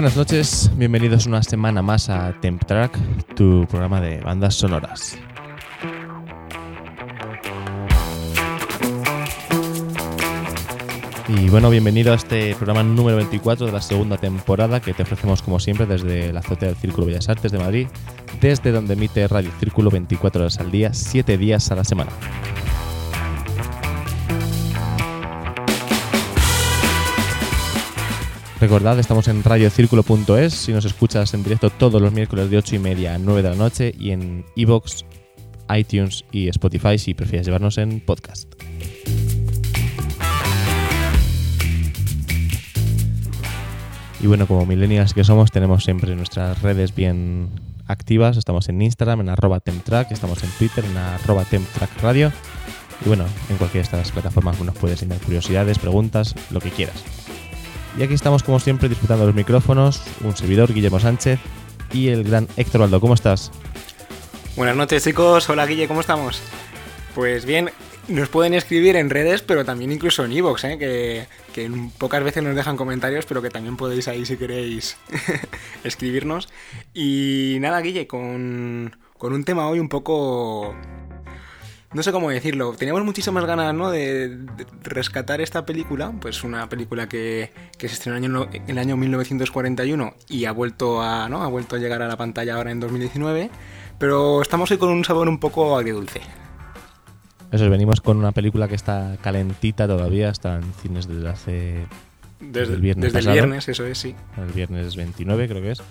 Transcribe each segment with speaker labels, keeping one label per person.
Speaker 1: Buenas noches, bienvenidos una semana más a Temp Track, tu programa de bandas sonoras. Y bueno, bienvenido a este programa número 24 de la segunda temporada que te ofrecemos como siempre desde la azotea del Círculo Bellas Artes de Madrid, desde donde emite Radio Círculo 24 horas al día, 7 días a la semana. Recordad, estamos en radiocírculo.es si nos escuchas en directo todos los miércoles de 8 y media a 9 de la noche y en iVoox, iTunes y Spotify si prefieres llevarnos en podcast. Y bueno, como millennials que somos, tenemos siempre nuestras redes bien activas. Estamos en Instagram, en arroba temptrack, estamos en Twitter, en arroba temptrackradio. Y bueno, en cualquiera de estas plataformas nos puedes enviar curiosidades, preguntas, lo que quieras. Y aquí estamos como siempre disputando los micrófonos, un servidor, Guillermo Sánchez, y el gran Héctor Aldo. ¿Cómo estás?
Speaker 2: Buenas noches chicos, hola Guille, ¿cómo estamos? Pues bien, nos pueden escribir en redes, pero también incluso en iVoox, ¿eh? que, que pocas veces nos dejan comentarios, pero que también podéis ahí si queréis escribirnos. Y nada, Guille, con, con un tema hoy un poco no sé cómo decirlo, teníamos muchísimas ganas ¿no? de, rescatar esta película, pues una película que, que se estrenó en el, año, en el año 1941 y ha vuelto, a, ¿no? ha vuelto a llegar a la pantalla ahora en 2019, pero estamos hoy con un sabor un poco agridulce.
Speaker 1: Eso, venimos con una película que está calentita todavía, está en cines desde hace...
Speaker 2: Desde, el viernes, desde el viernes, eso es, sí.
Speaker 1: El viernes 29 creo que es.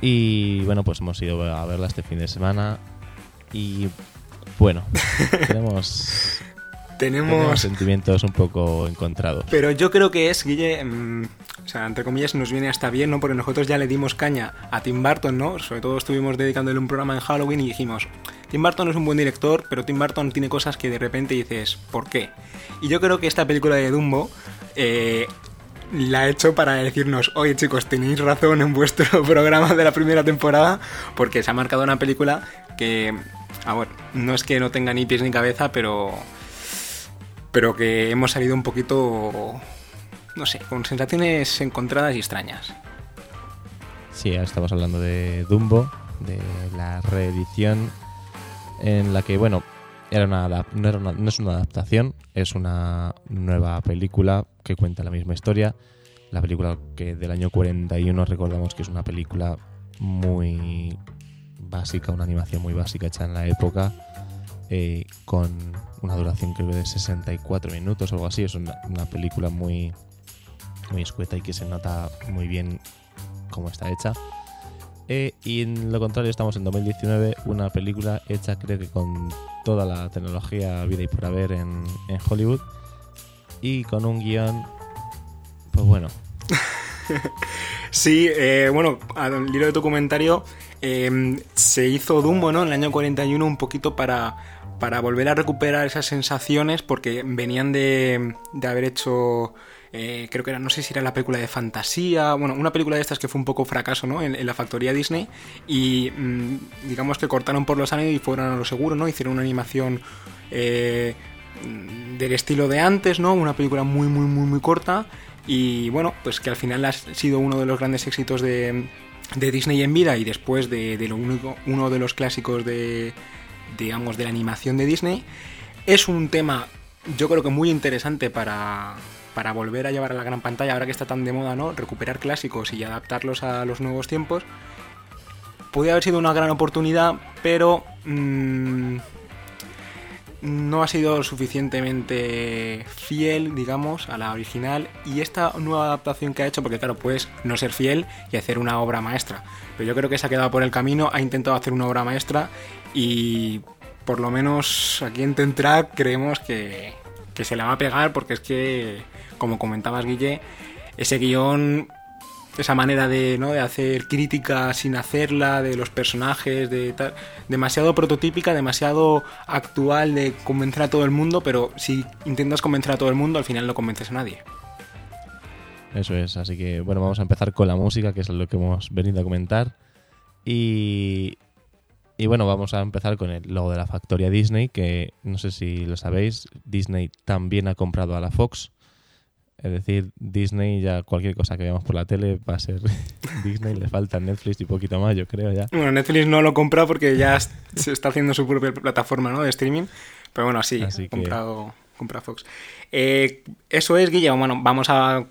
Speaker 1: Y bueno, pues hemos ido a verla este fin de semana y bueno, tenemos,
Speaker 2: tenemos...
Speaker 1: tenemos sentimientos un poco encontrados.
Speaker 2: Pero yo creo que es, Guille, mmm, o sea, entre comillas nos viene hasta bien, ¿no? Porque nosotros ya le dimos caña a Tim Burton, ¿no? Sobre todo estuvimos dedicándole un programa en Halloween y dijimos, Tim Burton es un buen director, pero Tim Burton tiene cosas que de repente dices, ¿por qué? Y yo creo que esta película de Dumbo... Eh, la ha hecho para decirnos, oye chicos, tenéis razón en vuestro programa de la primera temporada, porque se ha marcado una película que a ver, no es que no tenga ni pies ni cabeza, pero. Pero que hemos salido un poquito. No sé, con sensaciones encontradas y extrañas.
Speaker 1: Sí, ahora estamos hablando de Dumbo, de la reedición en la que, bueno, era una, no, no es una adaptación, es una nueva película que cuenta la misma historia. La película que del año 41 recordamos que es una película muy básica, una animación muy básica hecha en la época, eh, con una duración creo de 64 minutos o algo así. Es una, película muy, muy escueta y que se nota muy bien cómo está hecha. Eh, y en lo contrario, estamos en 2019, una película hecha creo que con toda la tecnología vida y por haber en, en Hollywood y con un guion, pues bueno.
Speaker 2: sí, eh, bueno, al hilo de tu comentario, em, se hizo Dumbo, ¿no? En el año 41 un poquito para, para volver a recuperar esas sensaciones porque venían de, de haber hecho... Eh, creo que era, no sé si era la película de fantasía, bueno, una película de estas que fue un poco fracaso, ¿no? En, la factoría Disney y mm, digamos que cortaron por los años y fueron a lo seguro, ¿no? Hicieron una animación eh, del estilo de antes, ¿no? Una película muy, muy, muy, muy corta y bueno, pues que al final ha sido uno de los grandes éxitos de, Disney en vida y después de, lo único, uno de los clásicos de, digamos, de la animación de Disney. Es un tema, yo creo que muy interesante para, para volver a llevar a la gran pantalla, ahora que está tan de moda, ¿no? Recuperar clásicos y adaptarlos a los nuevos tiempos. Podría haber sido una gran oportunidad, pero mm, no ha sido suficientemente fiel, digamos, a la original. Y esta nueva adaptación que ha hecho, porque claro, puedes no ser fiel y hacer una obra maestra. Pero yo creo que se ha quedado por el camino, ha intentado hacer una obra maestra y por lo menos aquí en Tentrack creemos que, que se la va a pegar porque es que, como comentabas Guille, ese guion esa manera de, ¿no? de hacer crítica sin hacerla, de los personajes, de tal, demasiado prototípica, demasiado actual de convencer a todo el mundo, pero si intentas convencer a todo el mundo, al final no convences a nadie.
Speaker 1: Eso es, así que bueno, vamos a empezar con la música, que es lo que hemos venido a comentar. Y, y bueno, vamos a empezar con el logo de la factoría Disney, que no sé si lo sabéis, Disney también ha comprado a la Fox. Es decir, Disney ya cualquier cosa que veamos por la tele va a ser Disney, le falta Netflix y poquito más, yo creo ya.
Speaker 2: Bueno, Netflix no lo compra porque ya se está haciendo su propia plataforma ¿no? de streaming, pero bueno, sí, ha comprado, compra Fox. Eh, eso es, Guillermo, bueno, vamos a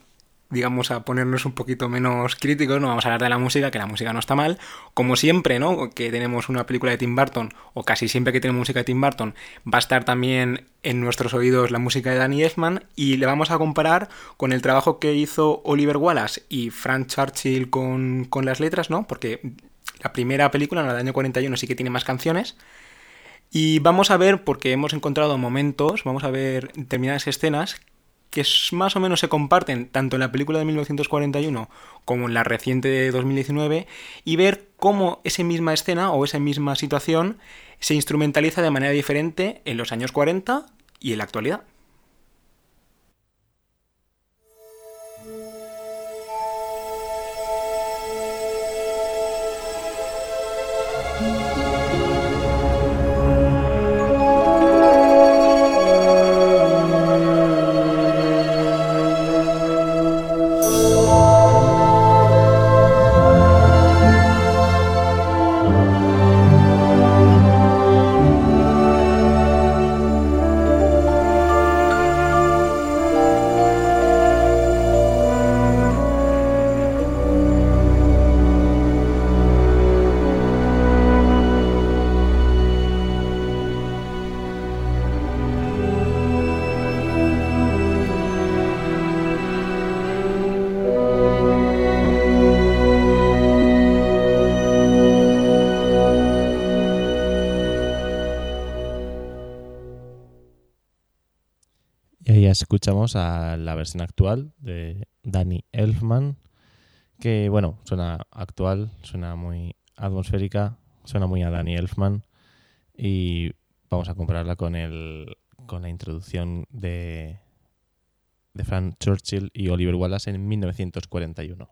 Speaker 2: digamos, a ponernos un poquito menos críticos, no vamos a hablar de la música, que la música no está mal. Como siempre, ¿no? Que tenemos una película de Tim Burton, o casi siempre que tenemos música de Tim Burton, va a estar también en nuestros oídos la música de Danny Elfman, y le vamos a comparar con el trabajo que hizo Oliver Wallace y Frank Churchill con, con las letras, ¿no? Porque la primera película, la del año 41, sí que tiene más canciones. Y vamos a ver, porque hemos encontrado momentos, vamos a ver determinadas escenas que más o menos se comparten tanto en la película de 1941 como en la reciente de 2019 y ver cómo esa misma escena o esa misma situación se instrumentaliza de manera diferente en los años 40 y en la actualidad.
Speaker 1: Escuchamos a la versión actual de Danny Elfman, que bueno, suena actual, suena muy atmosférica, suena muy a Danny Elfman y vamos a compararla con el con la introducción de de Frank Churchill y Oliver Wallace en 1941.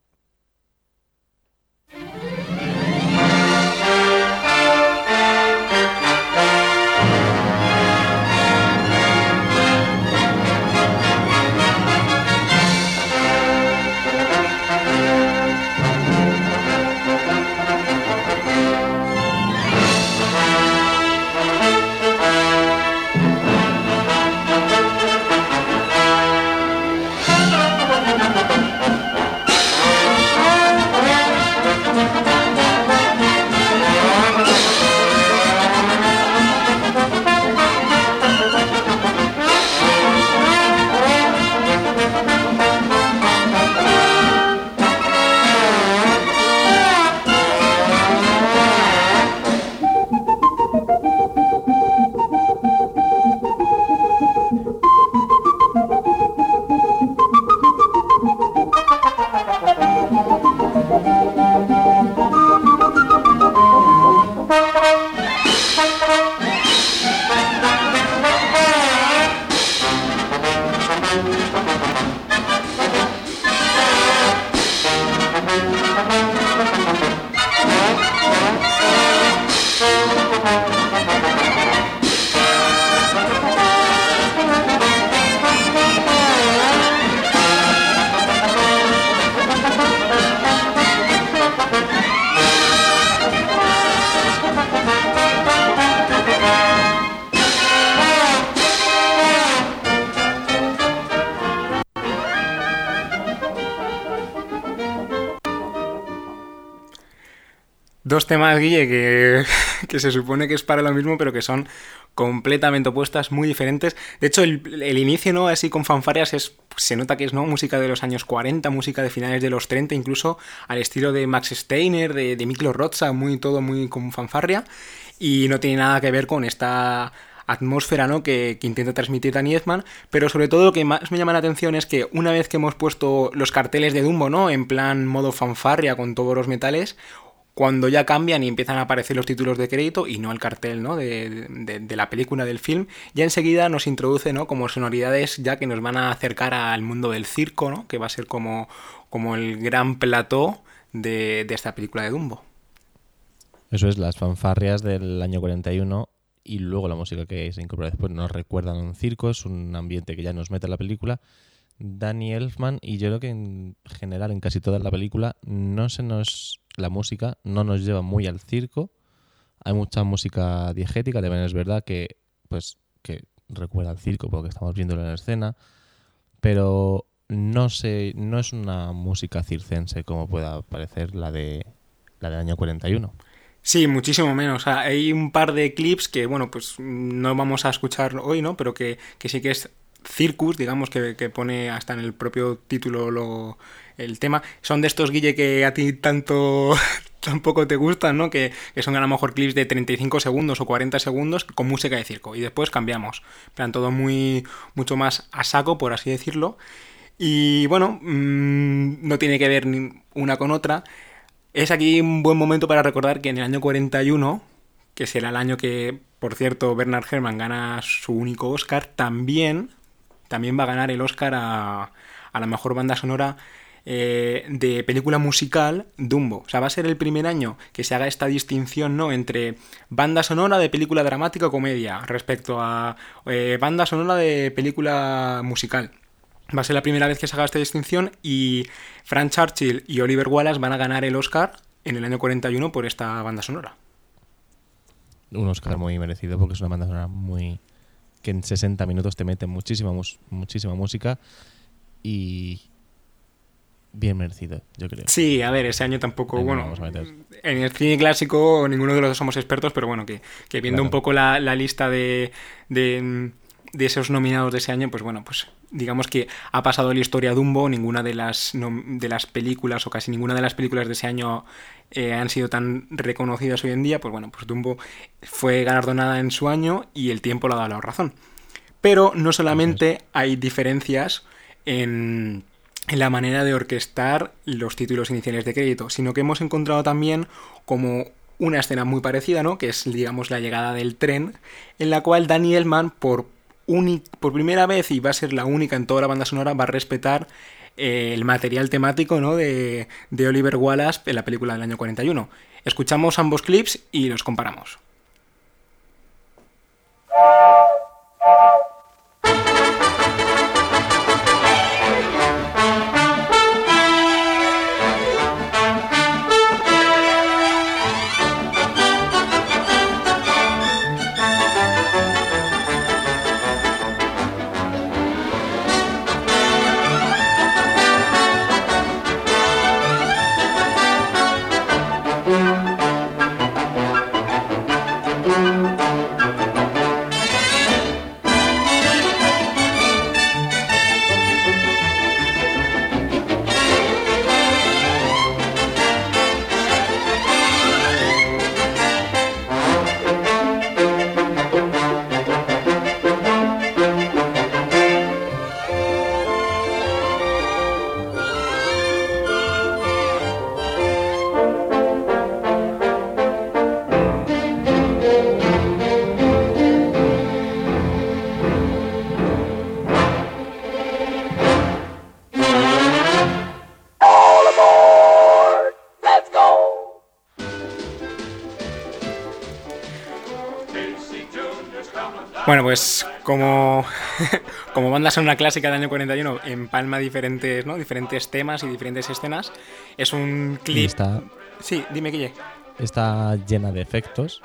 Speaker 2: Temas, Guille, que, se supone que es para lo mismo, pero que son completamente opuestas, muy diferentes. De hecho, el, inicio, ¿no? Así con fanfarias es. Se nota que es, ¿no? Música de los años 40, música de finales de los 30, incluso al estilo de Max Steiner, de, de Miklo muy todo muy con fanfarria. Y no tiene nada que ver con esta atmósfera ¿no? que, intenta transmitir Danny Edman, pero sobre todo lo que más me llama la atención es que una vez que hemos puesto los carteles de Dumbo, ¿no? En plan modo fanfarria con todos los metales, cuando ya cambian y empiezan a aparecer los títulos de crédito y no el cartel ¿no? de, la película, del film, ya enseguida nos introduce ¿no? como sonoridades ya que nos van a acercar al mundo del circo, ¿no? que va a ser como, como el gran plató de, de esta película de Dumbo.
Speaker 1: Eso es, las fanfarrias del año 41 y luego la música que se incorpora después nos recuerdan a un circo, es un ambiente que ya nos mete en la película. Danny Elfman y yo creo que en general en casi toda la película no se nos la música no nos lleva muy al circo. Hay mucha música diegética, también es verdad que pues que recuerda al circo porque estamos viéndolo en la escena, pero no sé, no es una música circense como pueda parecer la de la del año 41.
Speaker 2: Sí, muchísimo menos. Hay un par de clips que, bueno, pues no vamos a escuchar hoy, ¿no? Pero que, que sí que es Circus, digamos, que, que, pone hasta en el propio título lo, el tema. Son de estos, Guille, que a ti tanto tampoco te gustan, ¿no? Que, que, son a lo mejor clips de 35 segundos o 40 segundos con música de circo. Y después cambiamos. plan, todo muy, mucho más a saco, por así decirlo. Y bueno, mmm, no tiene que ver ni una con otra. Es aquí un buen momento para recordar que en el año 41, que será el año que, por cierto, Bernard Herrmann gana su único Oscar, también, también va a ganar el Oscar a, a la mejor banda sonora eh, de película musical Dumbo. O sea, va a ser el primer año que se haga esta distinción ¿no? entre banda sonora de película dramática o comedia respecto a eh, banda sonora de película musical. Va a ser la primera vez que se haga esta distinción y Frank Churchill y Oliver Wallace van a ganar el Oscar en el año 41 por esta banda sonora.
Speaker 1: Un Oscar muy merecido porque es una banda sonora muy que en 60 minutos te mete muchísima muchísima música y bien merecido, yo creo.
Speaker 2: Sí, a ver, ese año tampoco, bueno, en el cine clásico ninguno de los dos somos expertos, pero bueno, que, que viendo claro. un poco la, la lista de, de, de, esos nominados de ese año, pues bueno, pues digamos que ha pasado la historia Dumbo, ninguna de las, no, de las películas o casi ninguna de las películas de ese año eh, han sido tan reconocidas hoy en día, pues bueno, pues Dumbo fue galardonada en su año y el tiempo le ha dado la razón. Pero no solamente hay diferencias en en la manera de orquestar los títulos iniciales de crédito, sino que hemos encontrado también como una escena muy parecida, ¿no? Que es, digamos, la llegada del tren, en la cual Danny Elman, por, por primera vez, y va a ser la única en toda la banda sonora, va a respetar eh, el material temático, ¿no? De, de Oliver Wallace en la película del año 41. Escuchamos ambos clips y los comparamos. Bueno, pues como, como banda sonora clásica del año 41 empalma diferentes, ¿no? diferentes temas y diferentes escenas. Es un clip...
Speaker 1: Está,
Speaker 2: sí, dime, Guille.
Speaker 1: Está llena de efectos.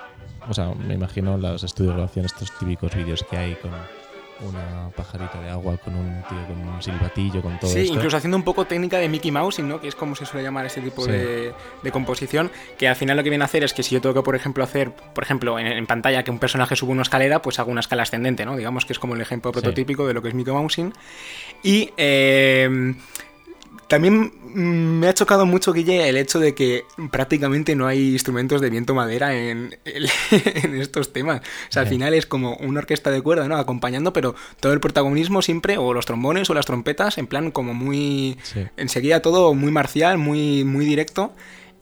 Speaker 1: O sea, me imagino los estudios de grabación, estos típicos vídeos que hay con, una pajarita de agua con un tío con un silbatillo, con todo
Speaker 2: Sí,
Speaker 1: esto.
Speaker 2: incluso haciendo un poco técnica de Mickey Mouse, ¿no? Que es como se suele llamar este tipo
Speaker 1: Sí.
Speaker 2: de, de composición, que al final lo que viene a hacer es que si yo tengo que, por ejemplo, hacer, por ejemplo, en, en pantalla que un personaje sube una escalera, pues hago una escala ascendente, ¿no? Digamos que es como el ejemplo
Speaker 1: Sí.
Speaker 2: prototípico de lo que es Mickey Mousing. Y eh, también mm, me ha chocado mucho, Guille, el hecho de que prácticamente no hay instrumentos de viento madera en, en estos temas. O sea, al final es como una orquesta de cuerda, ¿no? Acompañando, pero todo el protagonismo siempre, o los trombones o las trompetas, en plan como muy...
Speaker 1: Sí.
Speaker 2: Enseguida todo muy marcial, muy, muy directo.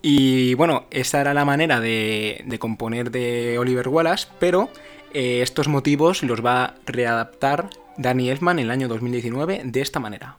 Speaker 2: Y bueno, esa era la manera de, de componer de Oliver Wallace, pero eh, estos motivos los va a readaptar Danny Elfman en el año 2019 de esta manera.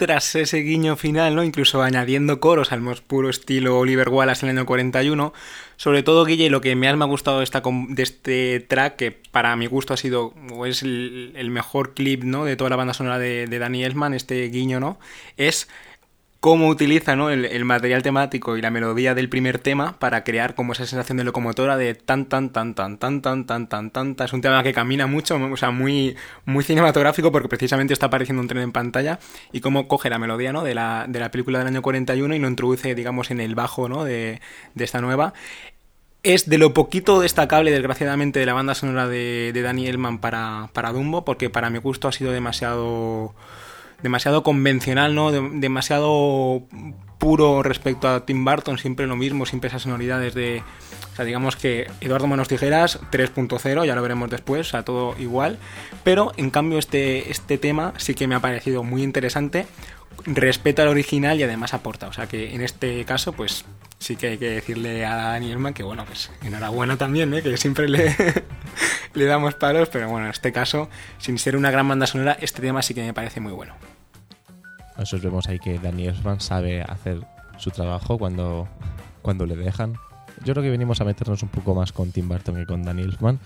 Speaker 2: Tras ese guiño final, ¿no? incluso añadiendo coros al más puro estilo Oliver Wallace en el año 41, sobre todo, Guille, lo que más me ha gustado de, este track, que para mi gusto ha sido, o es el, el mejor clip ¿no? de toda la banda sonora de, de Danny Elfman, este guiño, ¿no? Es cómo utiliza el, material temático y la melodía del primer tema para crear como esa sensación de locomotora de tan tan tan tan tan tan tan tan tan. Es un tema que camina mucho, o sea, muy, cinematográfico porque precisamente está apareciendo un tren en pantalla y cómo coge la melodía de, la, película del año 41 y lo introduce, digamos, en el bajo de, esta nueva. Es de lo poquito destacable, desgraciadamente, de la banda sonora de, de Danny Elman para Dumbo, porque para mi gusto ha sido demasiado demasiado convencional, ¿no? De- demasiado puro respecto a Tim Burton, siempre lo mismo, siempre esas sonoridades de... O sea, digamos que Eduardo Manos Tijeras 3.0, ya lo veremos después, o sea, todo igual. Pero, en cambio, este, este tema sí que me ha parecido muy interesante, respeta al original y además aporta. O sea, que en este caso, pues sí que hay que decirle a Dani que, bueno, pues enhorabuena también, ¿eh? Que siempre le, le damos palos, pero bueno, en este caso, sin ser una gran banda sonora, este tema sí que me parece muy bueno.
Speaker 1: Nosotros vemos ahí que Elfman sabe hacer su trabajo cuando, cuando le dejan. Yo creo que venimos a meternos un poco más con Tim Burton que con Danny Elfman,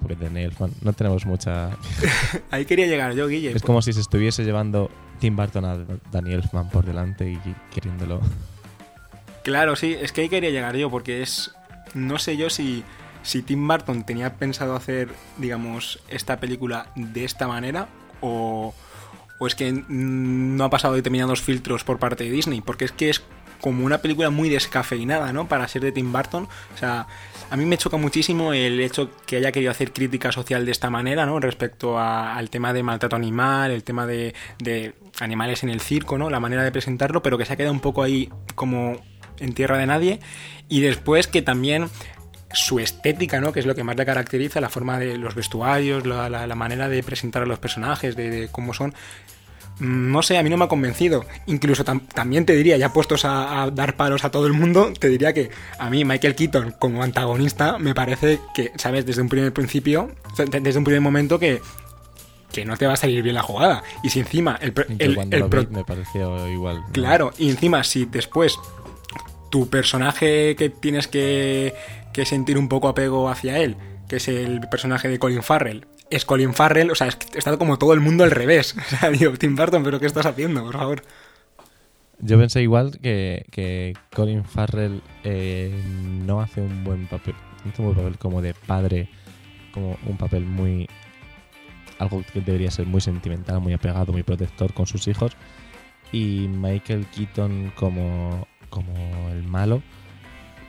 Speaker 1: porque Danny Elfman no tenemos mucha...
Speaker 2: Ahí quería llegar yo, Guille.
Speaker 1: Es como si se estuviese llevando Tim Burton a Danny Elfman por delante y queriéndolo...
Speaker 2: Claro, sí, es que ahí quería llegar yo, porque es. No sé yo si, si Tim Burton tenía pensado hacer, digamos, esta película de esta manera, o, o es que no ha pasado determinados filtros por parte de Disney, porque es que es como una película muy descafeinada, ¿no? Para ser de Tim Burton. O sea, a mí me choca muchísimo el hecho que haya querido hacer crítica social de esta manera, ¿no? Respecto a- al tema de maltrato animal, el tema de, animales en el circo, ¿no? La manera de presentarlo, pero que se ha quedado un poco ahí como en tierra de nadie. Y después que también su estética, ¿no? Que es lo que más le caracteriza, la forma de los vestuarios, la, la- la manera de presentar a los personajes, de cómo son. No sé, a mí no me ha convencido. Incluso tam- también te diría, ya puestos a, a dar palos a todo el mundo, te diría que a mí Michael Keaton como antagonista me parece que, ¿sabes? Desde un primer principio, desde un primer momento que, que no te va a salir bien la jugada. Y si encima el, el- el pro-
Speaker 1: me pareció igual. ¿no?
Speaker 2: Claro, y encima si después tu personaje que tienes que, que sentir un poco apego hacia él, que es el personaje de Colin Farrell, es Colin Farrell, o sea, es que está como todo el mundo al revés. O sea, digo, Tim Burton, ¿pero qué estás haciendo, por favor?
Speaker 1: Yo pensé igual que, que Colin Farrell eh, no hace un buen papel, no hace un buen papel como de padre, como un papel muy algo que debería ser muy sentimental, muy apegado, muy protector con sus hijos. Y Michael Keaton como, como el malo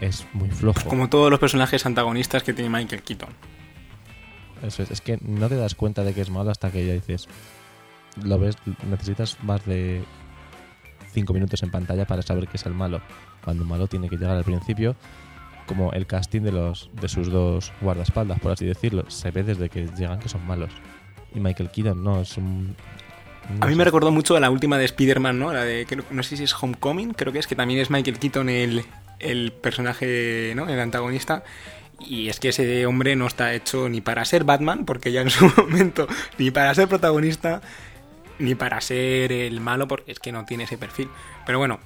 Speaker 1: es muy flojo.
Speaker 2: Como todos los personajes antagonistas que tiene Michael Keaton.
Speaker 1: Eso es, es que no te das cuenta de que es malo hasta que ya dices, lo ves, necesitas más de 5 minutos en pantalla para saber que es el malo. Cuando un malo tiene que llegar al principio, como el casting de los de sus dos guardaespaldas, por así decirlo, se ve desde que llegan que son malos. Y Michael Keaton no, es un... no
Speaker 2: A mí me recordó mucho a la última de Spider-Man, ¿no? La de, creo- no sé si es Homecoming, creo que es, que también es Michael Keaton el, el personaje, ¿no? El antagonista. Y es que ese hombre no está hecho ni para ser Batman, porque ya en su momento, ni para ser protagonista, ni para ser el malo, porque es que no tiene ese perfil. Pero bueno,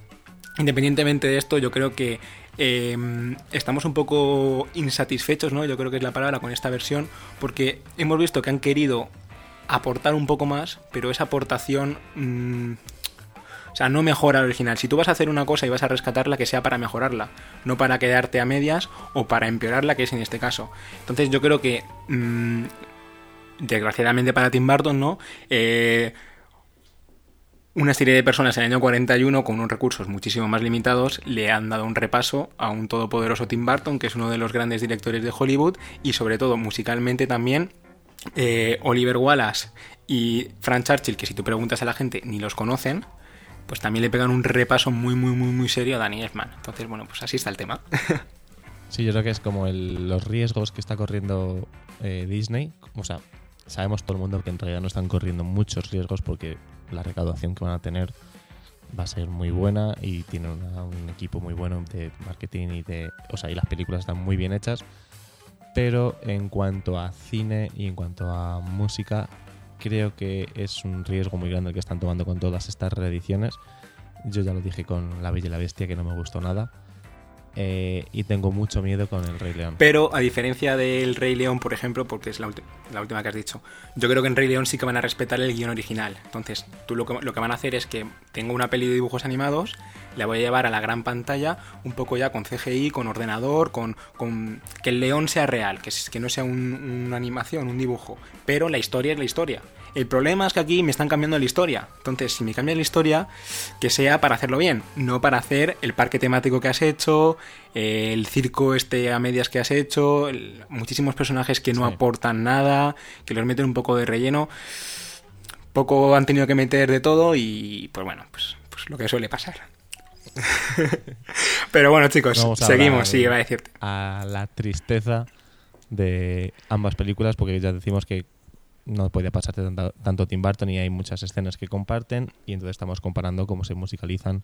Speaker 2: independientemente de esto, yo creo que eh, estamos un poco insatisfechos, ¿no? Yo creo que es la palabra con esta versión, porque hemos visto que han querido aportar un poco más, pero esa aportación... mm, o sea, no mejora el original. Si tú vas a hacer una cosa y vas a rescatarla, que sea para mejorarla, no para quedarte a medias o para empeorarla, que es en este caso. Entonces yo creo que, mm, desgraciadamente para Tim Burton, ¿no? Eh, una serie de personas en el año 41 con unos recursos muchísimo más limitados le han dado un repaso a un todopoderoso Tim Burton, que es uno de los grandes directores de Hollywood y sobre todo musicalmente también eh, Oliver Wallace y Frank Churchill, que si tú preguntas a la gente ni los conocen, pues también le pegan un repaso muy, muy, muy, muy serio a Danny Elfman. Entonces, bueno, pues así está el tema.
Speaker 1: Sí, yo creo que es como los riesgos que está corriendo eh, Disney. O sea, sabemos todo el mundo que en realidad no están corriendo muchos riesgos porque la recaudación que van a tener va a ser muy buena y tienen un equipo muy bueno de marketing y de. O sea, y las películas están muy bien hechas. Pero en cuanto a cine y en cuanto a música, creo que es un riesgo muy grande el que están tomando con todas estas reediciones. Yo ya lo dije con La Bella y la Bestia, que no me gustó nada. Eh, y tengo mucho miedo con el Rey León.
Speaker 2: Pero a diferencia del Rey León, por ejemplo, porque es la, la última que has dicho, yo creo que en Rey León sí que van a respetar el guion original. Entonces, tú lo que, lo que van a hacer es que tengo una peli de dibujos animados, la voy a llevar a la gran pantalla, un poco ya con CGI, con ordenador, con, que el león sea real, que no sea un- una animación, un dibujo. Pero la historia es la historia. El problema es que aquí me están cambiando la historia. Entonces, si me cambian la historia, que sea para hacerlo bien, no para hacer el parque temático que has hecho, el circo este a medias que has hecho, el- muchísimos personajes que no
Speaker 1: Sí.
Speaker 2: aportan nada, que los meten un poco de relleno. Poco han tenido que meter de todo y pues bueno, pues, pues lo que suele pasar. Pero bueno, chicos,
Speaker 1: Vamos
Speaker 2: seguimos, sí, iba a decirte.
Speaker 1: a la tristeza de ambas películas, porque ya decimos que no podía pasarte tanto, tanto Tim Burton y hay muchas escenas que comparten, y entonces estamos comparando cómo se musicalizan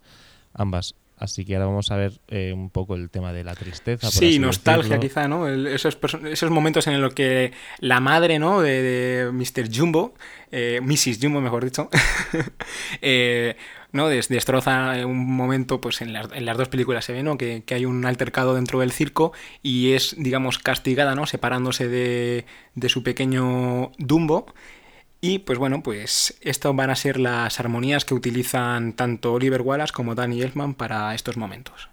Speaker 1: ambas. Así que ahora vamos a ver eh, un poco el tema de la tristeza. por
Speaker 2: Sí, nostalgia
Speaker 1: decirlo.
Speaker 2: quizá, ¿no? El- esos, esos momentos en los que la madre, ¿no? De, de Mr. Jumbo, eh, Mrs. Jumbo, mejor dicho, eh, ¿no? Des- destroza un momento, pues en las, en las dos películas se ve, ¿no? Que, que hay un altercado dentro del circo y es, digamos, castigada, ¿no? Separándose de, de su pequeño Dumbo. Y pues bueno, pues estas van a ser las armonías que utilizan tanto Oliver Wallace como Danny Elfman para estos momentos.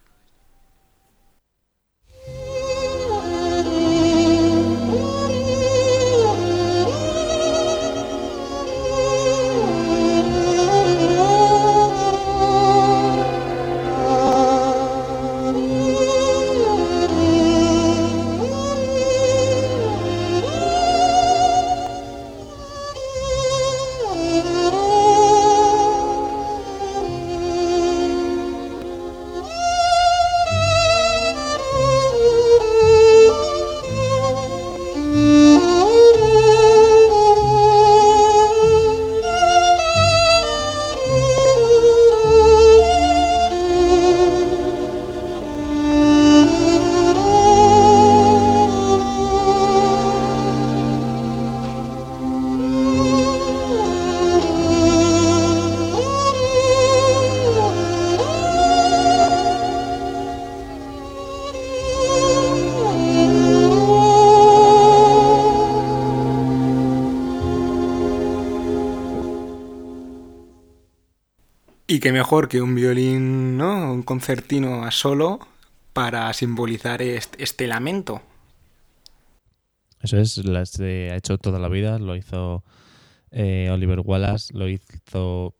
Speaker 2: Qué mejor que un violín, ¿no? Un concertino a solo para simbolizar este, lamento.
Speaker 1: Eso es, lo ha hecho toda la vida, lo hizo eh, Oliver Wallace, lo hizo...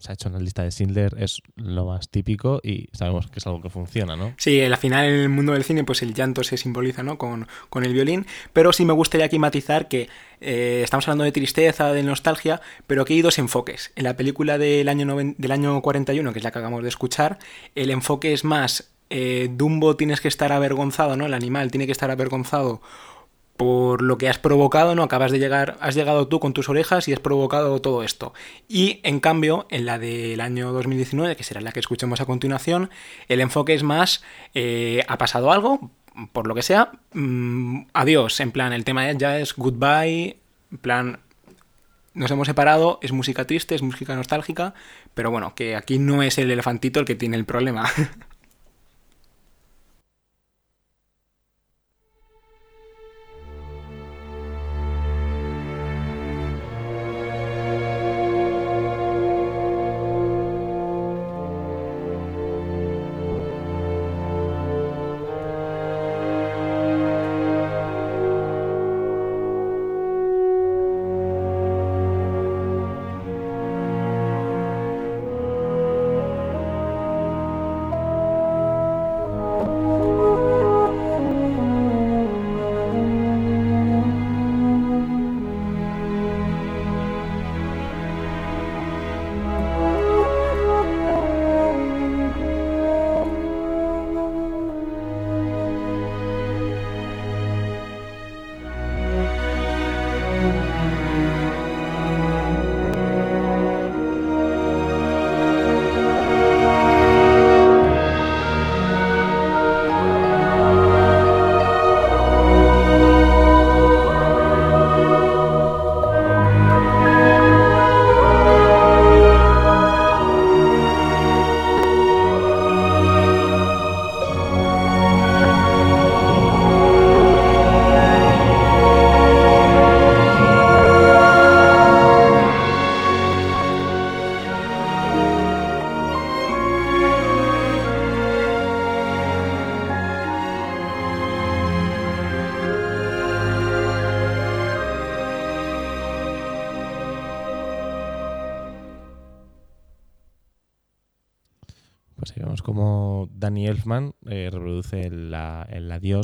Speaker 1: Se ha hecho en la lista de Schindler, es lo más típico y sabemos que es algo que funciona, ¿no?
Speaker 2: Sí, al final en el mundo del cine pues el llanto se simboliza ¿no? con, con el violín, pero sí me gustaría aquí matizar que eh, estamos hablando de tristeza, de nostalgia, pero que hay dos enfoques. En la película del año, del año 41, que es la que acabamos de escuchar, el enfoque es más, eh, Dumbo tienes que estar avergonzado, ¿no? El animal tiene que estar avergonzado por lo que has provocado, ¿no? Acabas de llegar, has llegado tú con tus orejas y has provocado todo esto. Y en cambio, en la del año 2019, que será la que escuchemos a continuación, el enfoque es más, eh, ha pasado algo, por lo que sea, mm, adiós, en plan, el tema ya es goodbye, en plan, nos hemos separado, es música triste, es música nostálgica, pero bueno, que aquí no es el elefantito el que tiene el problema.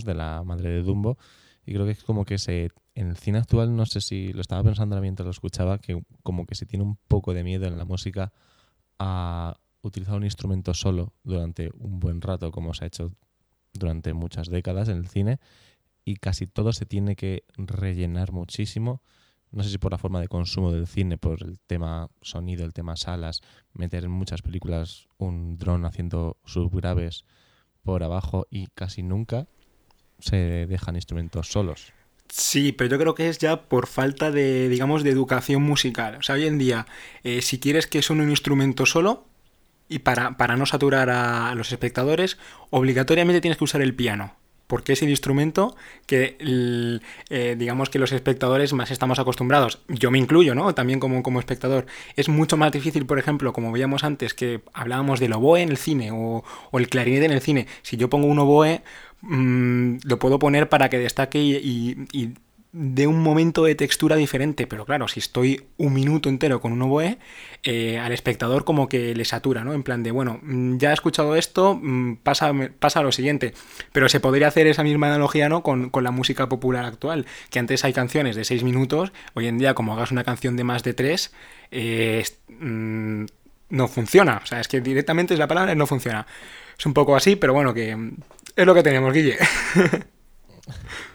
Speaker 1: de la madre de Dumbo. Y creo que es como que se. En el cine actual, no sé si lo estaba pensando mientras lo escuchaba, que como que se tiene un poco de miedo en la música a utilizar un instrumento solo durante un buen rato, como se ha hecho durante muchas décadas en el cine, y casi todo se tiene que rellenar muchísimo. No sé si por la forma de consumo del cine, por el tema sonido, el tema salas, meter en muchas películas un dron haciendo subgraves por abajo y casi nunca se dejan instrumentos solos.
Speaker 2: Sí, pero yo creo que es ya por falta de, digamos, de educación musical. O sea, hoy en día, eh, si quieres que suene un instrumento solo, y para, para no saturar a los espectadores, obligatoriamente tienes que usar el piano porque es el instrumento que eh, digamos que los espectadores más estamos acostumbrados. Yo me incluyo, ¿no? También como, como espectador. Es mucho más difícil, por ejemplo, como veíamos antes, que hablábamos del oboe en el cine o, el clarinete en el cine. Si yo pongo un oboe, mm, lo puedo poner para que destaque y de un momento de textura diferente, pero claro, si estoy un minuto entero con un oboe, eh, al espectador como que le satura, ¿no? En plan de, bueno, mm, ya he escuchado esto, mm, pasa, pasa a lo siguiente. Pero se podría hacer esa misma analogía, ¿no? Con, la música popular actual, que antes hay canciones de seis minutos, hoy en día como hagas una canción de más de tres, eh, mm, no funciona. O sea, es que directamente es la palabra, no funciona. Es un poco así, pero bueno, que es lo que tenemos, Guille.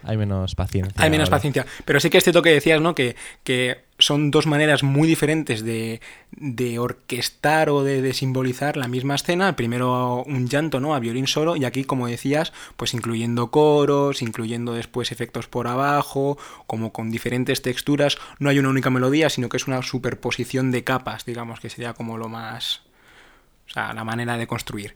Speaker 1: Hay menos paciencia.
Speaker 2: Hay menos paciencia. Pero sí que es cierto que decías, ¿no? Que, que son dos maneras muy diferentes de, de orquestar o de, simbolizar la misma escena. Primero un llanto, ¿no? A violín solo. Y aquí, como decías, pues incluyendo coros, incluyendo después efectos por abajo, como con diferentes texturas. No hay una única melodía, sino que es una superposición de capas, digamos, que sería como lo más. O sea, la manera de construir.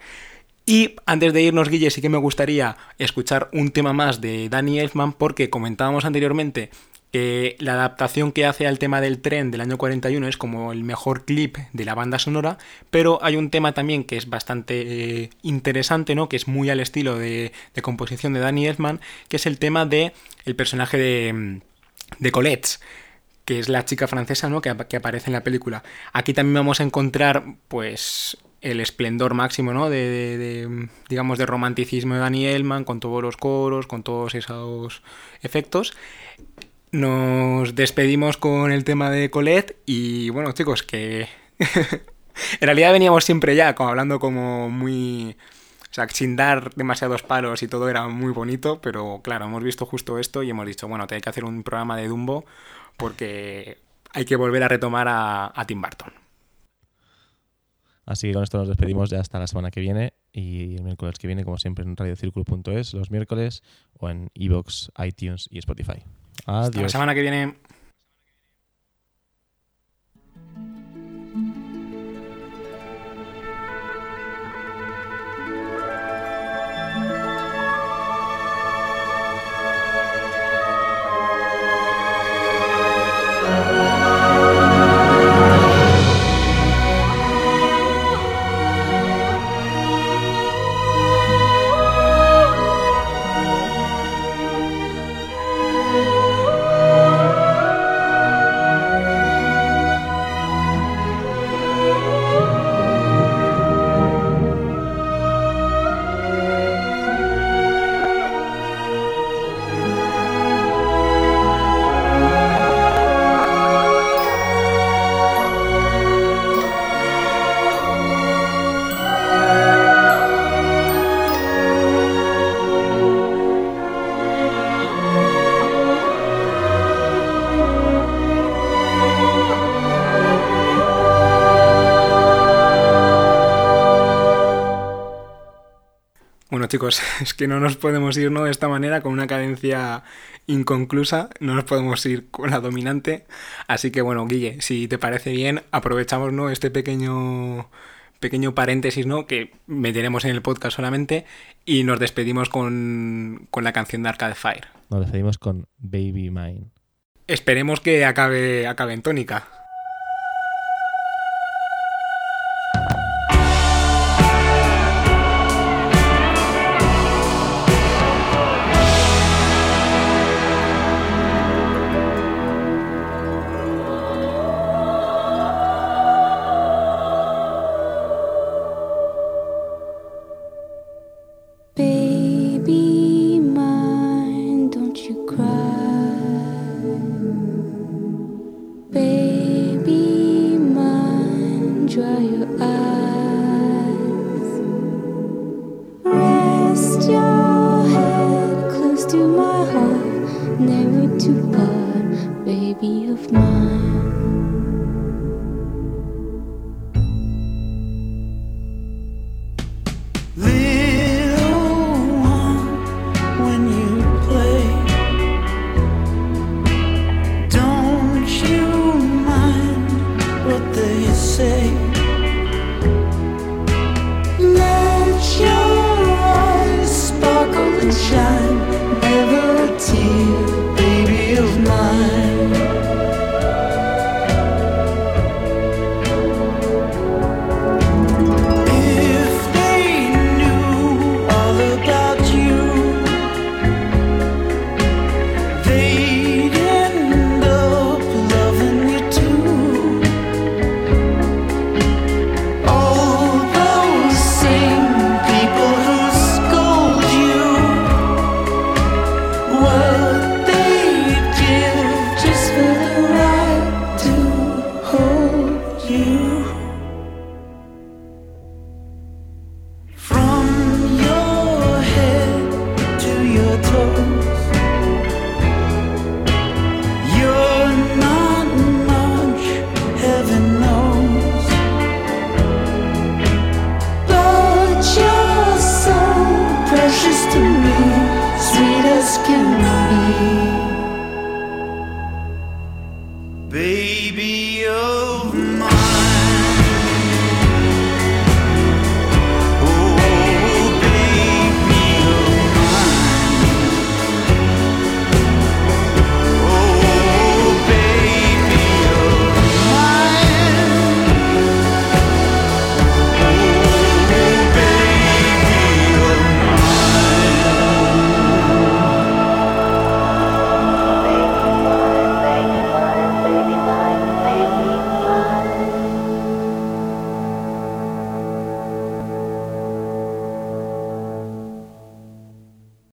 Speaker 2: Y antes de irnos, Guille, sí que me gustaría escuchar un tema más de Danny Elfman porque comentábamos anteriormente que la adaptación que hace al tema del tren del año 41 es como el mejor clip de la banda sonora, pero hay un tema también que es bastante eh, interesante, ¿no? Que es muy al estilo de, de composición de Danny Elfman, que es el tema de el personaje de, de Colette que es la chica francesa ¿no? que, que, aparece en la película. Aquí también vamos a encontrar, pues, el esplendor máximo, ¿no? De, de, de, digamos, de romanticismo de Danny Elman, con todos los coros, con todos esos efectos. Nos despedimos con el tema de Colette y, bueno, chicos, que... en realidad veníamos siempre ya, como hablando como muy... O sea, sin dar demasiados palos y todo era muy bonito, pero claro, hemos visto justo esto y hemos dicho, bueno, hay que hacer un programa de Dumbo porque hay que volver a retomar a, a Tim Burton.
Speaker 1: Así que con esto nos despedimos ya hasta la semana que viene y el miércoles que viene, como siempre, en radiocirculo.es los miércoles o en iVoox, iTunes y Spotify. Adiós.
Speaker 2: Hasta la semana que viene. Chicos, es que no nos podemos ir ¿no? de esta manera con una cadencia inconclusa, no nos podemos ir con la dominante, así que bueno, Guille, si te parece bien, aprovechamos ¿no? este pequeño pequeño paréntesis ¿no? que meteremos en el podcast solamente y nos despedimos con, con la canción de Arcade Fire.
Speaker 1: Nos despedimos con Baby Mine.
Speaker 2: Esperemos que acabe, acabe en tónica.
Speaker 3: Never to part, baby of mine.